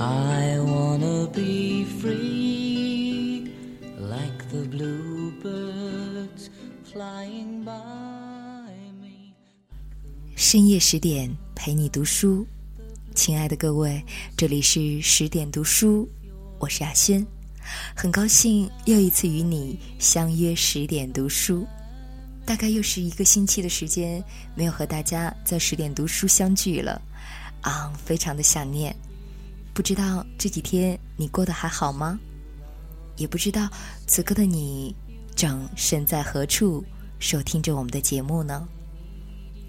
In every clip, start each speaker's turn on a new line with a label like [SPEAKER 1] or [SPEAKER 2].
[SPEAKER 1] I wanna be free like the bluebirds flying by me.
[SPEAKER 2] 深夜十点陪你读书，亲爱的各位，这里是十点读书，我是亚轩，很高兴又一次与你相约十点读书。大概又是一个星期的时间没有和大家在十点读书相聚了，啊，非常的想念。不知道这几天你过得还好吗？也不知道此刻的你正身在何处收听着我们的节目呢？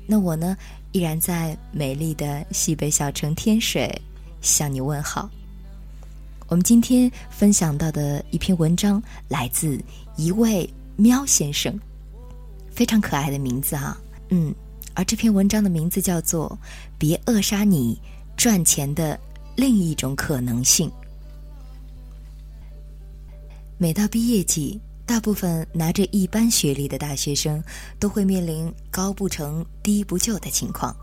[SPEAKER 2] 那我呢，依然在美丽的西北小城天水向你问好。我们今天分享到的一篇文章来自一位喵先生，非常可爱的名字啊，嗯，而这篇文章的名字叫做《别扼杀你赚钱的》。另一种可能性。每到毕业季，大部分拿着一般学历的大学生都会面临高不成低不就的情况，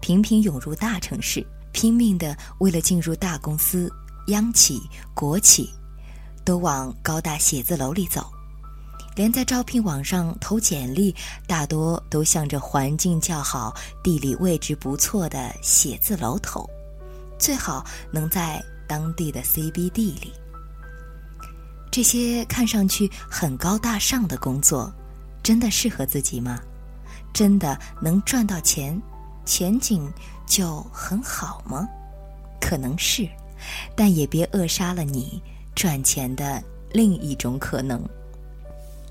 [SPEAKER 2] 频频涌入大城市，拼命的为了进入大公司、央企、国企，都往高大写字楼里走。连在招聘网上投简历，大多都向着环境较好、地理位置不错的写字楼投。最好能在当地的 CBD 里。这些看上去很高大上的工作，真的适合自己吗？真的能赚到钱，前景就很好吗？可能是，但也别扼杀了你赚钱的另一种可能。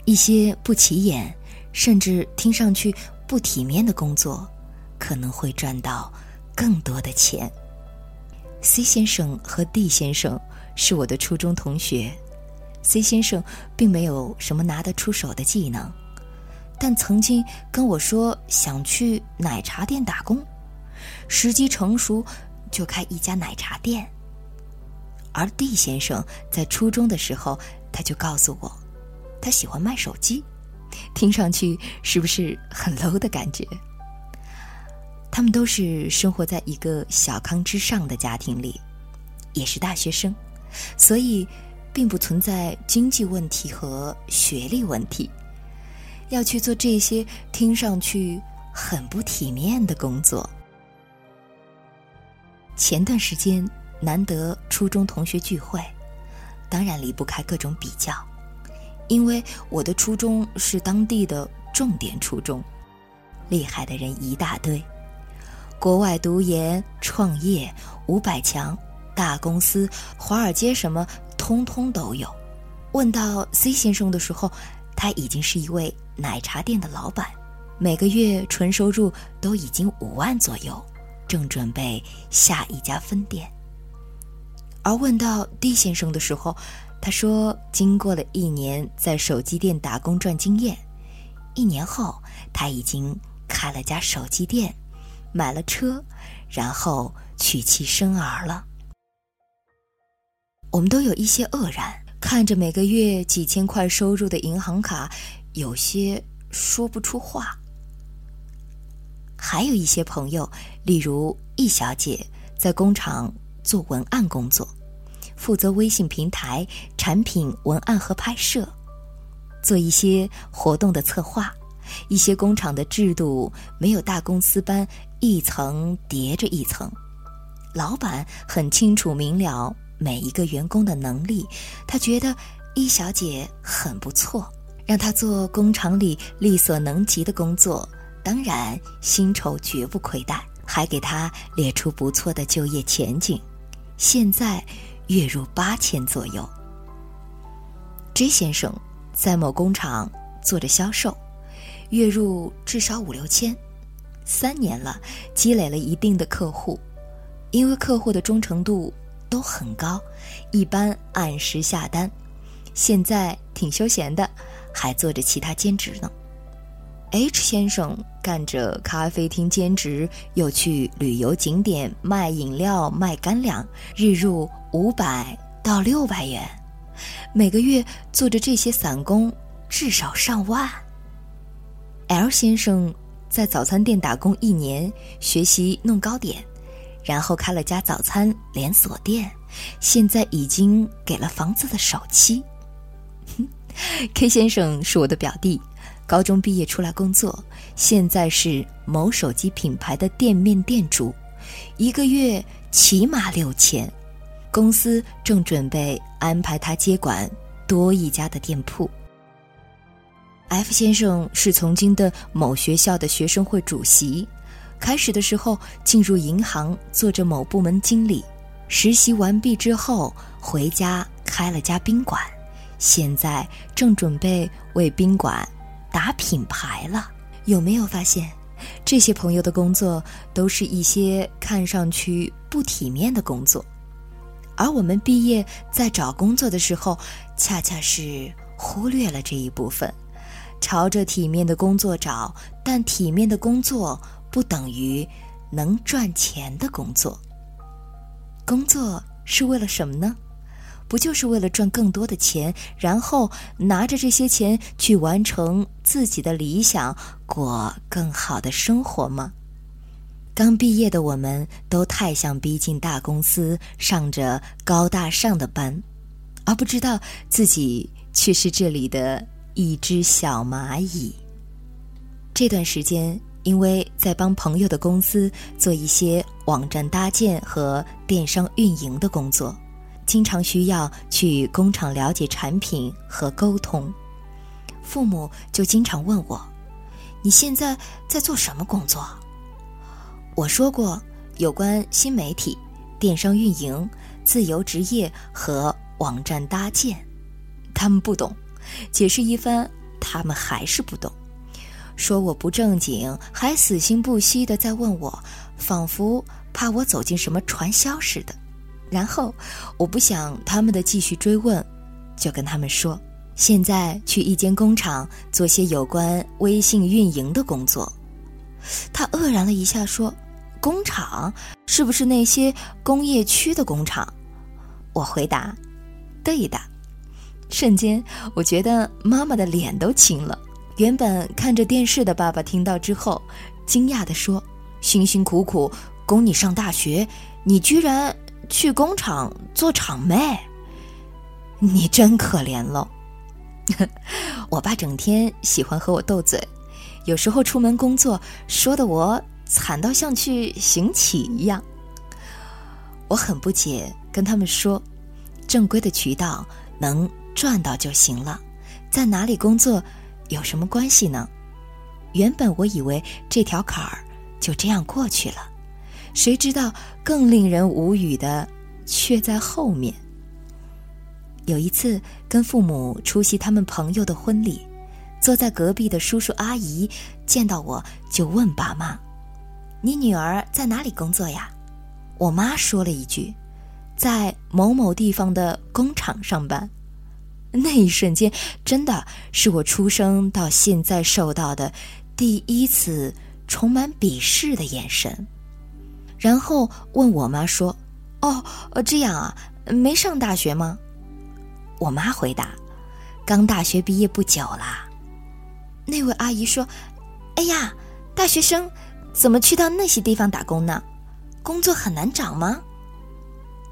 [SPEAKER 2] 一些不起眼，甚至听上去不体面的工作，可能会赚到更多的钱。C 先生和 D 先生是我的初中同学。C 先生并没有什么拿得出手的技能，但曾经跟我说想去奶茶店打工，时机成熟就开一家奶茶店。而 D 先生在初中的时候，他就告诉我，他喜欢卖手机，听上去是不是很 low 的感觉？他们都是生活在一个小康之上的家庭里，也是大学生，所以并不存在经济问题和学历问题。要去做这些听上去很不体面的工作。前段时间难得初中同学聚会，当然离不开各种比较，因为我的初中是当地的重点初中，厉害的人一大堆。国外读研、创业、五百强、大公司、华尔街什么，通通都有。问到 C 先生的时候，他已经是一位奶茶店的老板，每个月纯收入都已经五万左右，正准备下一家分店。而问到 D 先生的时候，他说，经过了一年在手机店打工赚经验，一年后他已经开了家手机店。买了车，然后娶妻生儿了。我们都有一些愕然，看着每个月几千块收入的银行卡，有些说不出话。还有一些朋友，例如易小姐，在工厂做文案工作，负责微信平台产品文案和拍摄，做一些活动的策划。一些工厂的制度没有大公司般一层叠着一层，老板很清楚明了每一个员工的能力，他觉得一小姐很不错，让她做工厂里力所能及的工作，当然薪酬绝不亏待，还给她列出不错的就业前景，现在月入八千左右。J 先生在某工厂做着销售。月入至少五六千，三年了，积累了一定的客户，因为客户的忠诚度都很高，一般按时下单。现在挺休闲的，还做着其他兼职呢。H 先生干着咖啡厅兼职，又去旅游景点卖饮料、卖干粮，日入五百到六百元，每个月做着这些散工，至少上万。L 先生在早餐店打工一年，学习弄糕点，然后开了家早餐连锁店，现在已经给了房子的首期。K 先生是我的表弟，高中毕业出来工作，现在是某手机品牌的店面店主，一个月起码六千。公司正准备安排他接管多一家的店铺。F 先生是从今的某学校的学生会主席，开始的时候进入银行做着某部门经理，实习完毕之后回家开了家宾馆，现在正准备为宾馆打品牌了。有没有发现，这些朋友的工作都是一些看上去不体面的工作？而我们毕业在找工作的时候，恰恰是忽略了这一部分，朝着体面的工作找，但体面的工作不等于能赚钱的工作。工作是为了什么呢？不就是为了赚更多的钱，然后拿着这些钱去完成自己的理想，过更好的生活吗？刚毕业的我们都太想逼进大公司，上着高大上的班，而不知道自己却是这里的一只小蚂蚁。这段时间，因为在帮朋友的公司做一些网站搭建和电商运营的工作，经常需要去工厂了解产品和沟通，父母就经常问我：“你现在在做什么工作？”我说过有关新媒体、电商运营、自由职业和网站搭建，他们不懂，解释一番，他们还是不懂，说我不正经，还死心不息的在问我，仿佛怕我走进什么传销似的。然后我不想他们的继续追问，就跟他们说，现在去一间工厂做些有关微信运营的工作。他愕然了一下，说。工厂是不是那些工业区的工厂？我回答：“对的。”瞬间，我觉得妈妈的脸都青了。原本看着电视的爸爸听到之后，惊讶地说：“辛辛苦苦供你上大学，你居然去工厂做厂妹？你真可怜了。”我爸整天喜欢和我斗嘴，有时候出门工作，说的我。惨到像去行乞一样，我很不解，跟他们说：“正规的渠道能赚到就行了，在哪里工作有什么关系呢？”原本我以为这条坎儿就这样过去了，谁知道更令人无语的却在后面。有一次跟父母出席他们朋友的婚礼，坐在隔壁的叔叔阿姨见到我就问爸妈。你女儿在哪里工作呀？我妈说了一句：“在某某地方的工厂上班。”那一瞬间，真的是我出生到现在受到的第一次充满鄙视的眼神。然后问我妈说：“哦，这样啊，没上大学吗？”我妈回答：“刚大学毕业不久啦。”那位阿姨说：“哎呀，大学生。”怎么去到那些地方打工呢？工作很难找吗？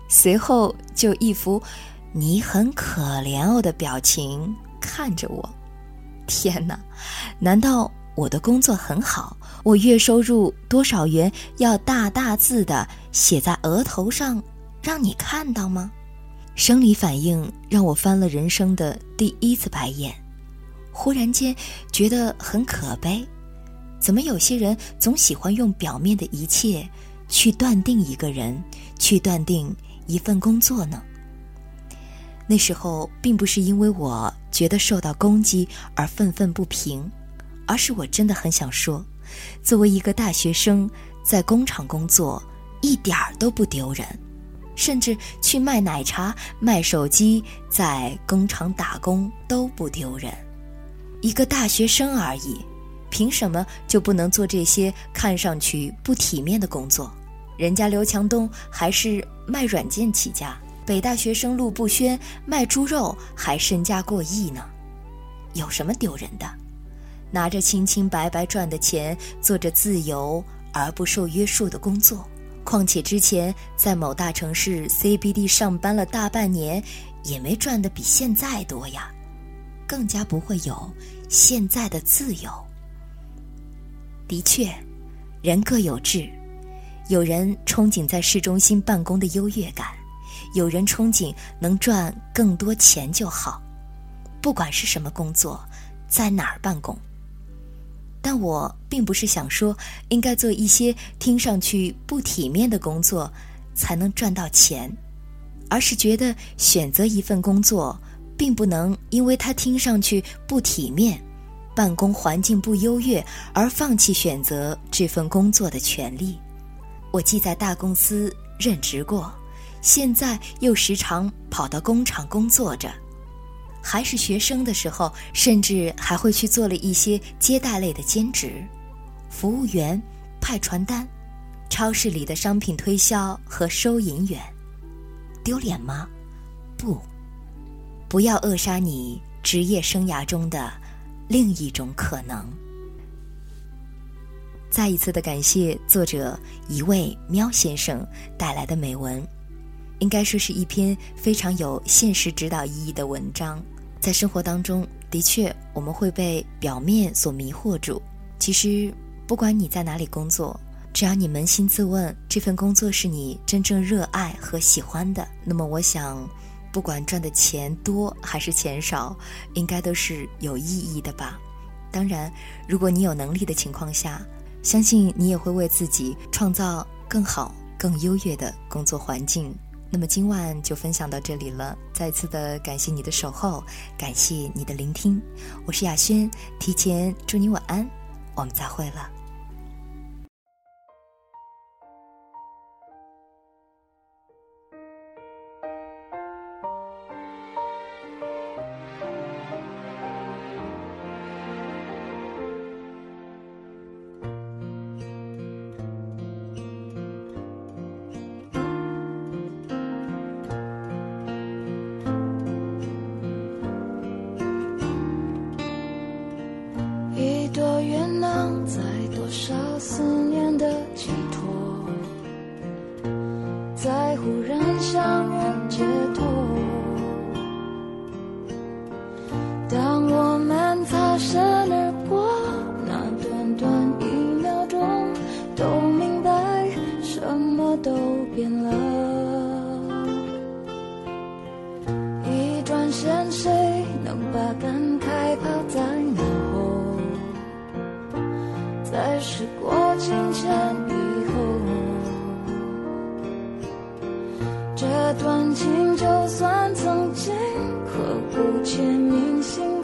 [SPEAKER 2] 随后就一副“你很可怜哦”的表情看着我。天哪，难道我的工作很好？我月收入多少元要大大字的写在额头上，让你看到吗？生理反应让我翻了人生的第一次白眼，忽然间觉得很可悲。怎么有些人总喜欢用表面的一切去断定一个人，去断定一份工作呢？那时候并不是因为我觉得受到攻击而愤愤不平，而是我真的很想说，作为一个大学生在工厂工作一点儿都不丢人，甚至去卖奶茶、卖手机，在工厂打工都不丢人，一个大学生而已。凭什么就不能做这些看上去不体面的工作？人家刘强东还是卖软件起家，北大学生陆步轩卖猪肉还身家过亿呢，有什么丢人的？拿着清清白白赚的钱，做着自由而不受约束的工作，况且之前在某大城市 CBD 上班了大半年，也没赚的比现在多呀，更加不会有现在的自由。的确，人各有志，有人憧憬在市中心办公的优越感，有人憧憬能赚更多钱就好。不管是什么工作，在哪儿办公。但我并不是想说应该做一些听上去不体面的工作才能赚到钱，而是觉得选择一份工作，并不能因为它听上去不体面、办公环境不优越而放弃选择这份工作的权利。我既在大公司任职过，现在又时常跑到工厂工作着。还是学生的时候，甚至还会去做了一些接待类的兼职，服务员、派传单、超市里的商品推销和收银员。丢脸吗？不。不要扼杀你职业生涯中的另一种可能。再一次的感谢作者一位喵先生带来的美文，应该说是一篇非常有现实指导意义的文章。在生活当中，的确我们会被表面所迷惑住。其实，不管你在哪里工作，只要你扪心自问，这份工作是你真正热爱和喜欢的，那么我想，不管赚的钱多还是钱少，应该都是有意义的吧。当然，如果你有能力的情况下，相信你也会为自己创造更好、更优越的工作环境。那么今晚就分享到这里了，再次的感谢你的守候，感谢你的聆听，我是雅轩，提前祝你晚安，我们再会了。
[SPEAKER 3] 一朵云能载多少思念的寄托，在忽然相遇间。时过境迁以后，这段情就算曾经刻骨铭心。